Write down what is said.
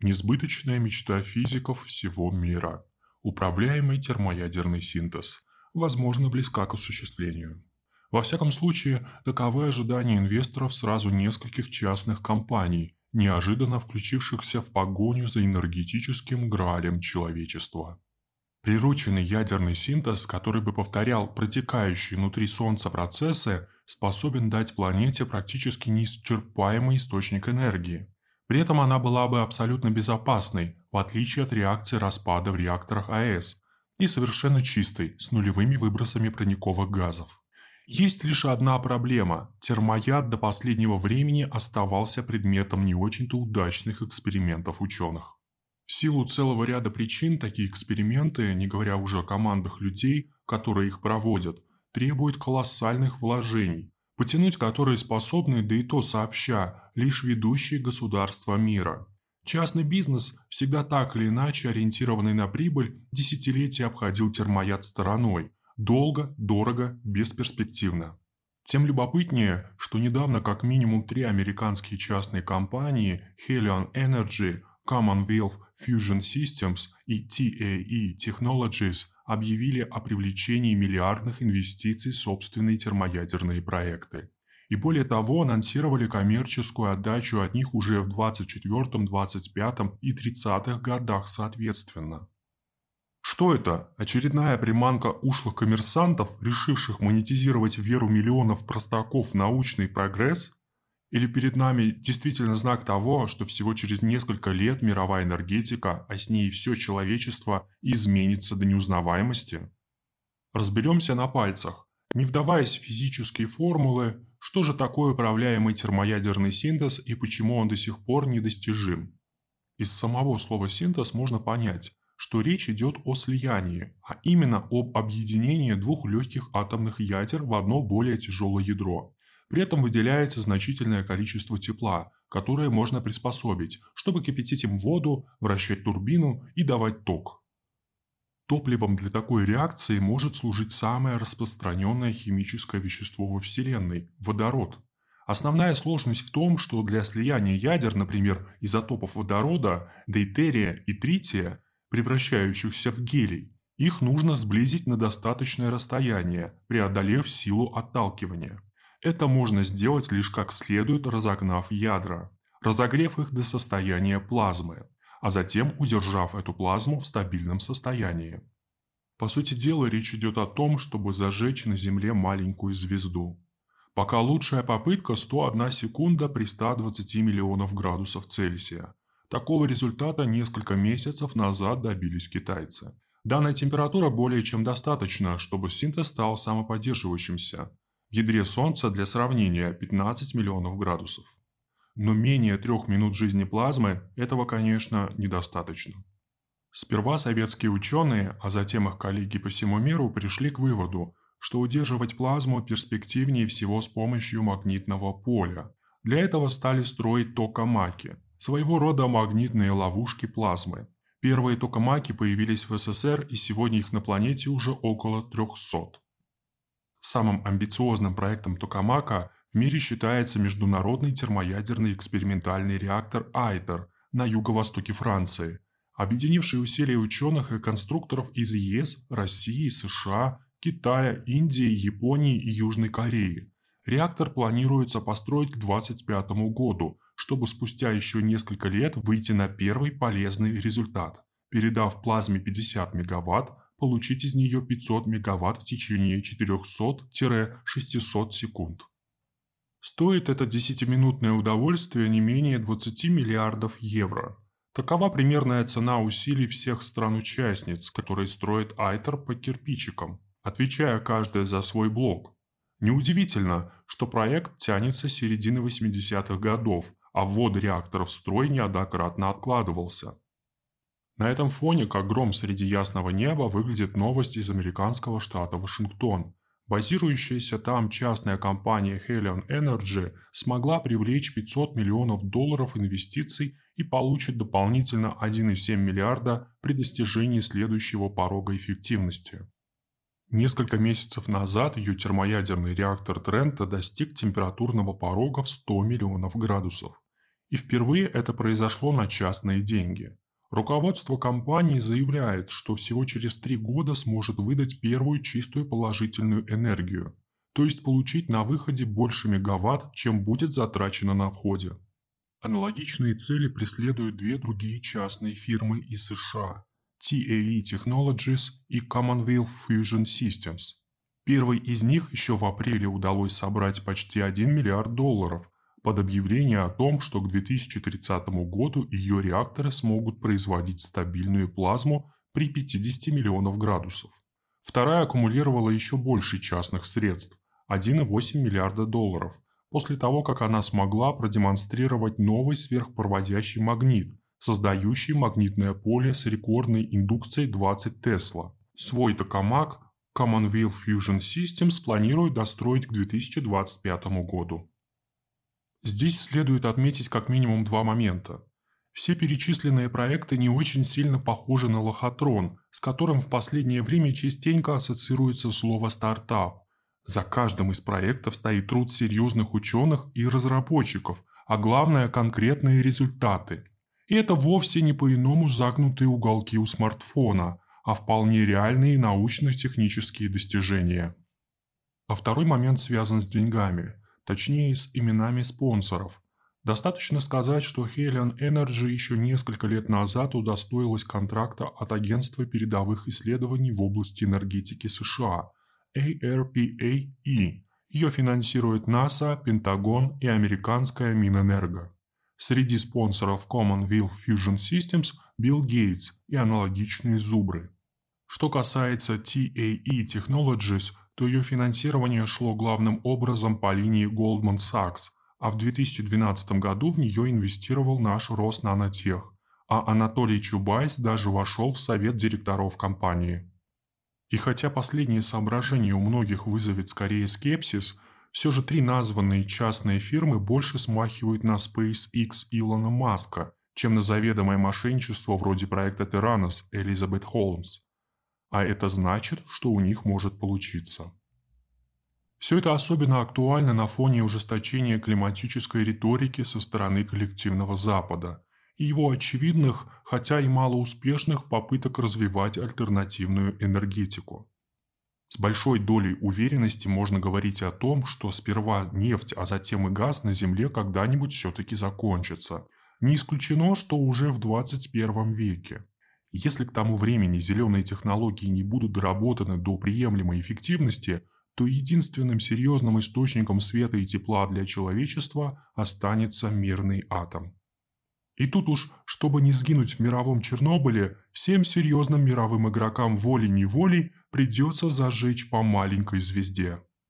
Несбыточная мечта физиков всего мира. Управляемый термоядерный синтез. Возможно, близка к осуществлению. Во всяком случае, таковы ожидания инвесторов сразу нескольких частных компаний, неожиданно включившихся в погоню за энергетическим гралем человечества. Прирученный ядерный синтез, который бы повторял протекающие внутри Солнца процессы, способен дать планете практически неисчерпаемый источник энергии. При этом она была бы абсолютно безопасной, в отличие от реакции распада в реакторах АЭС, и совершенно чистой, с нулевыми выбросами парниковых газов. Есть лишь одна проблема – термояд до последнего времени оставался предметом не очень-то удачных экспериментов ученых. В силу целого ряда причин такие эксперименты, не говоря уже о командах людей, которые их проводят, требуют колоссальных вложений, потянуть которые способны, да и то сообща, лишь ведущие государства мира. Частный бизнес, всегда так или иначе ориентированный на прибыль, десятилетия обходил термояд стороной, долго, дорого, бесперспективно. Тем любопытнее, что недавно как минимум три американские частные компании Helion Energy, Commonwealth Fusion Systems и TAE Technologies объявили о привлечении миллиардных инвестиций в собственные термоядерные проекты. И более того, анонсировали коммерческую отдачу от них уже в 24, 25 и 30 годах соответственно. Что это? Очередная приманка ушлых коммерсантов, решивших монетизировать веру миллионов простаков в научный прогресс? Или перед нами действительно знак того, что всего через несколько лет мировая энергетика, а с ней и все человечество, изменится до неузнаваемости? Разберемся на пальцах. Не вдаваясь в физические формулы, что же такое управляемый термоядерный синтез и почему он до сих пор недостижим? Из самого слова «синтез» можно понять, что речь идет о слиянии, а именно об объединении двух легких атомных ядер в одно более тяжелое ядро. При этом выделяется значительное количество тепла, которое можно приспособить, чтобы кипятить им воду, вращать турбину и давать ток. Топливом для такой реакции может служить самое распространенное химическое вещество во Вселенной – водород. Основная сложность в том, что для слияния ядер, например, изотопов водорода, дейтерия и трития, превращающихся в гелий, их нужно сблизить на достаточное расстояние, преодолев силу отталкивания. Это можно сделать лишь как следует разогнав ядра, разогрев их до состояния плазмы, а затем удержав эту плазму в стабильном состоянии. По сути дела, речь идет о том, чтобы зажечь на Земле маленькую звезду. Пока лучшая попытка 101 секунда при 120 миллионов градусов Цельсия. Такого результата несколько месяцев назад добились китайцы. Данная температура более чем достаточна, чтобы синтез стал самоподдерживающимся, в ядре Солнца для сравнения 15 миллионов градусов. Но менее трех минут жизни плазмы этого, конечно, недостаточно. Сперва советские ученые, а затем их коллеги по всему миру пришли к выводу, что удерживать плазму перспективнее всего с помощью магнитного поля. Для этого стали строить токамаки – своего рода магнитные ловушки плазмы. Первые токамаки появились в СССР и сегодня их на планете уже около 300. Самым амбициозным проектом Токамака в мире считается международный термоядерный экспериментальный реактор «Айтер» на юго-востоке Франции, объединивший усилия ученых и конструкторов из ЕС, России, США, Китая, Индии, Японии и Южной Кореи. Реактор планируется построить к 2025 году, чтобы спустя еще несколько лет выйти на первый полезный результат, передав плазме 50 мегаватт получить из нее 500 мегаватт в течение 400-600 секунд. Стоит это 10-минутное удовольствие не менее 20 миллиардов евро. Такова примерная цена усилий всех стран-участниц, которые строят Айтер по кирпичикам, отвечая каждая за свой блок. Неудивительно, что проект тянется с середины 80-х годов, а ввод реакторов в строй неоднократно откладывался. На этом фоне, как гром среди ясного неба, выглядит новость из американского штата Вашингтон. Базирующаяся там частная компания Helion Energy смогла привлечь 500 миллионов долларов инвестиций и получит дополнительно 1,7 миллиарда при достижении следующего порога эффективности. Несколько месяцев назад ее термоядерный реактор Трента достиг температурного порога в 100 миллионов градусов. И впервые это произошло на частные деньги. Руководство компании заявляет, что всего через три года сможет выдать первую чистую положительную энергию, то есть получить на выходе больше мегаватт, чем будет затрачено на входе. Аналогичные цели преследуют две другие частные фирмы из США – TAE Technologies и Commonwealth Fusion Systems. Первой из них еще в апреле удалось собрать почти 1 миллиард долларов под объявление о том, что к 2030 году ее реакторы смогут производить стабильную плазму при 50 миллионов градусов. Вторая аккумулировала еще больше частных средств – 1,8 миллиарда долларов – после того, как она смогла продемонстрировать новый сверхпроводящий магнит, создающий магнитное поле с рекордной индукцией 20 Тесла. Свой токамак Commonwealth Fusion Systems планирует достроить к 2025 году. Здесь следует отметить как минимум два момента. Все перечисленные проекты не очень сильно похожи на лохотрон, с которым в последнее время частенько ассоциируется слово «стартап», за каждым из проектов стоит труд серьезных ученых и разработчиков, а главное – конкретные результаты. И это вовсе не по-иному загнутые уголки у смартфона, а вполне реальные научно-технические достижения. А второй момент связан с деньгами, точнее с именами спонсоров. Достаточно сказать, что Helion Energy еще несколько лет назад удостоилась контракта от Агентства передовых исследований в области энергетики США – ARPA-E. Ее финансирует НАСА, Пентагон и американская Минэнерго. Среди спонсоров Commonwealth Fusion Systems – Билл Гейтс и аналогичные зубры. Что касается TAE Technologies, то ее финансирование шло главным образом по линии Goldman Sachs, а в 2012 году в нее инвестировал наш Роснанотех, а Анатолий Чубайс даже вошел в совет директоров компании. И хотя последнее соображение у многих вызовет скорее скепсис, все же три названные частные фирмы больше смахивают на SpaceX Илона Маска, чем на заведомое мошенничество вроде проекта Terranos Элизабет Холмс. А это значит, что у них может получиться. Все это особенно актуально на фоне ужесточения климатической риторики со стороны коллективного Запада – и его очевидных, хотя и малоуспешных попыток развивать альтернативную энергетику. С большой долей уверенности можно говорить о том, что сперва нефть, а затем и газ на Земле когда-нибудь все-таки закончатся. Не исключено, что уже в 21 веке. Если к тому времени зеленые технологии не будут доработаны до приемлемой эффективности, то единственным серьезным источником света и тепла для человечества останется мирный атом. И тут уж, чтобы не сгинуть в мировом Чернобыле, всем серьезным мировым игрокам волей-неволей придется зажечь по маленькой звезде.